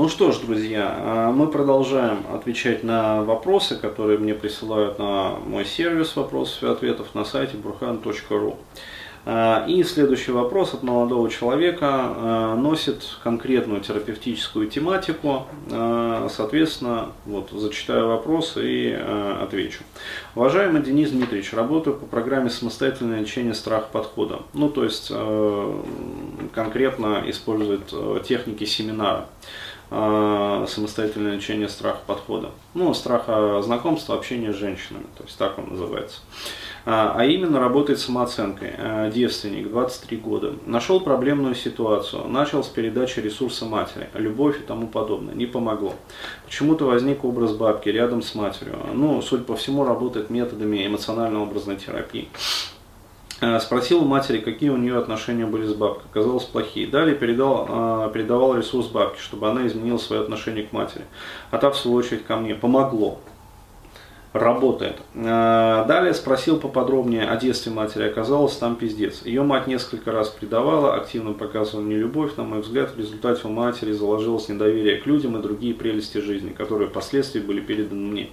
Ну что ж, друзья, а, мы продолжаем отвечать на вопросы, которые мне присылают на мой сервис вопросов и ответов на сайте burhan.ru. А, и следующий вопрос от молодого человека а, носит конкретную терапевтическую тематику. Соответственно, вот, зачитаю вопрос и отвечу. Уважаемый Денис Дмитриевич, работаю по программе «Самостоятельное лечение страха подхода». Ну, то есть, конкретно использует техники семинара самостоятельное лечение страха подхода. Ну, страха знакомства, общения с женщинами, то есть так он называется. А, а именно работает самооценкой. Э, девственник, 23 года. Нашел проблемную ситуацию, начал с передачи ресурса матери, любовь и тому подобное. Не помогло. Почему-то возник образ бабки рядом с матерью. Ну, судя по всему, работает методами эмоционально-образной терапии. Э, спросил у матери, какие у нее отношения были с бабкой. Оказалось, плохие. Далее передал, э, передавал ресурс бабке, чтобы она изменила свое отношение к матери. А та, в свою очередь, ко мне. Помогло работает. Э, далее спросил поподробнее о детстве матери, оказалось там пиздец. Ее мать несколько раз предавала, активно показывала мне любовь, на мой взгляд, в результате у матери заложилось недоверие к людям и другие прелести жизни, которые впоследствии были переданы мне.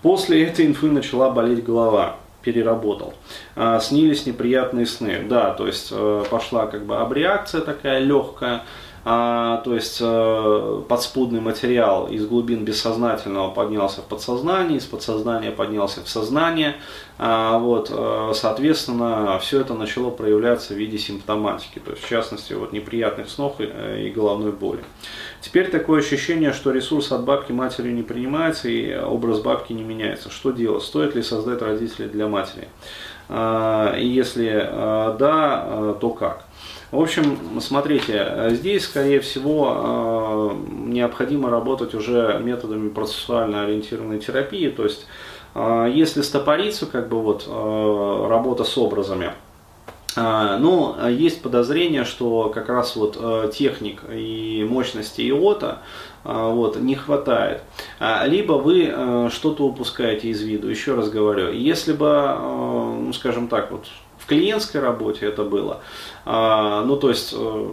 После этой инфы начала болеть голова переработал. Э, снились неприятные сны. Да, то есть э, пошла как бы абреакция такая легкая, а, то есть э, подспудный материал из глубин бессознательного поднялся в подсознание, из подсознания поднялся в сознание, а, вот, э, соответственно, все это начало проявляться в виде симптоматики, то есть в частности вот, неприятных снов и, э, и головной боли. Теперь такое ощущение, что ресурс от бабки матери не принимается и образ бабки не меняется. Что делать? Стоит ли создать родителей для матери? А, и если да, то как? В общем, смотрите, здесь, скорее всего, э, необходимо работать уже методами процессуально ориентированной терапии, то есть, э, если стопориться, как бы вот, э, работа с образами, но есть подозрение, что как раз вот техник и мощности иота вот, не хватает. Либо вы что-то упускаете из виду, еще раз говорю. Если бы, ну, скажем так, вот в клиентской работе это было. А, ну, то есть, э,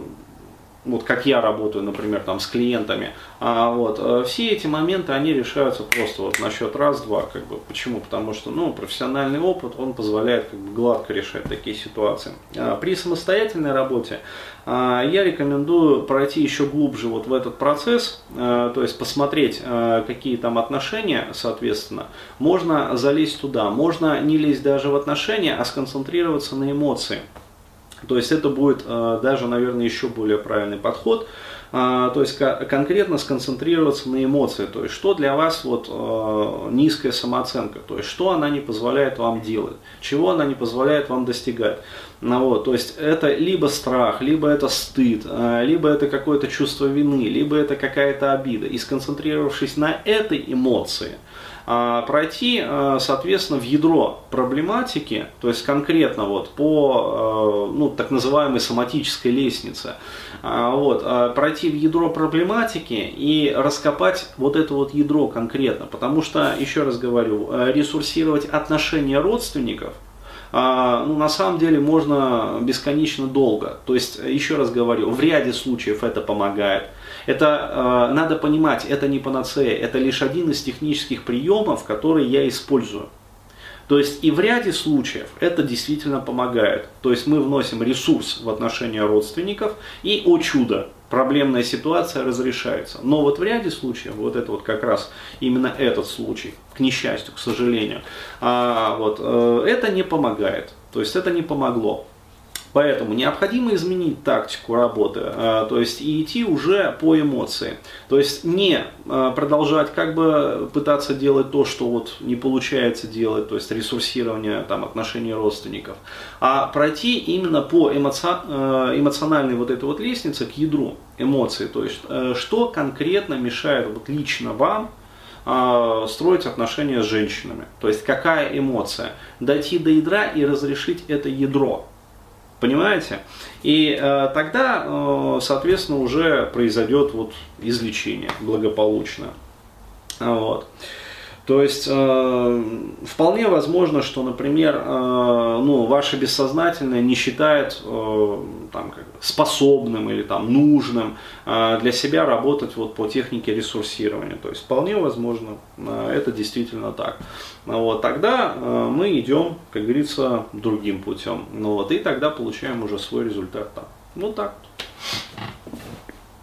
вот как я работаю, например, там с клиентами, а вот э, все эти моменты, они решаются просто вот на счет раз-два, как бы. Почему? Потому что, ну, профессиональный опыт, он позволяет как бы гладко решать такие ситуации. А при самостоятельной работе а, я рекомендую пройти еще глубже вот в этот процесс, а, то есть посмотреть, а, какие там отношения, соответственно. Можно залезть туда, можно не лезть даже в отношения, а сконцентрироваться на эмоции. То есть это будет даже, наверное, еще более правильный подход. А, то есть конкретно сконцентрироваться на эмоции, то есть что для вас вот э, низкая самооценка, то есть что она не позволяет вам делать, чего она не позволяет вам достигать. Ну, вот, то есть это либо страх, либо это стыд, э, либо это какое-то чувство вины, либо это какая-то обида. И сконцентрировавшись на этой эмоции, а, пройти, а, соответственно, в ядро проблематики, то есть конкретно вот по а, ну, так называемой соматической лестнице, вот, пройти в ядро проблематики и раскопать вот это вот ядро конкретно, потому что, еще раз говорю, ресурсировать отношения родственников, ну, на самом деле можно бесконечно долго. То есть, еще раз говорю, в ряде случаев это помогает, это э, надо понимать, это не панацея, это лишь один из технических приемов, которые я использую. То есть и в ряде случаев это действительно помогает. То есть мы вносим ресурс в отношения родственников и, о чудо, проблемная ситуация разрешается. Но вот в ряде случаев, вот это вот как раз именно этот случай, к несчастью, к сожалению, а, вот, э, это не помогает. То есть это не помогло. Поэтому необходимо изменить тактику работы, э, то есть и идти уже по эмоции. То есть не э, продолжать как бы пытаться делать то, что вот не получается делать, то есть ресурсирование там, отношений родственников, а пройти именно по эмоци... Э, эмоциональной вот этой вот лестнице к ядру эмоций. То есть что конкретно мешает вот лично вам строить отношения с женщинами. То есть какая эмоция. Дойти до ядра и разрешить это ядро. Понимаете? И э, тогда, э, соответственно, уже произойдет вот излечение благополучно. Вот. То есть э, вполне возможно, что, например, э, ну, ваше бессознательное не считает э, там, как, способным или там, нужным э, для себя работать вот, по технике ресурсирования. То есть вполне возможно, э, это действительно так. Вот, тогда э, мы идем, как говорится, другим путем. Ну, вот, и тогда получаем уже свой результат там. Вот так.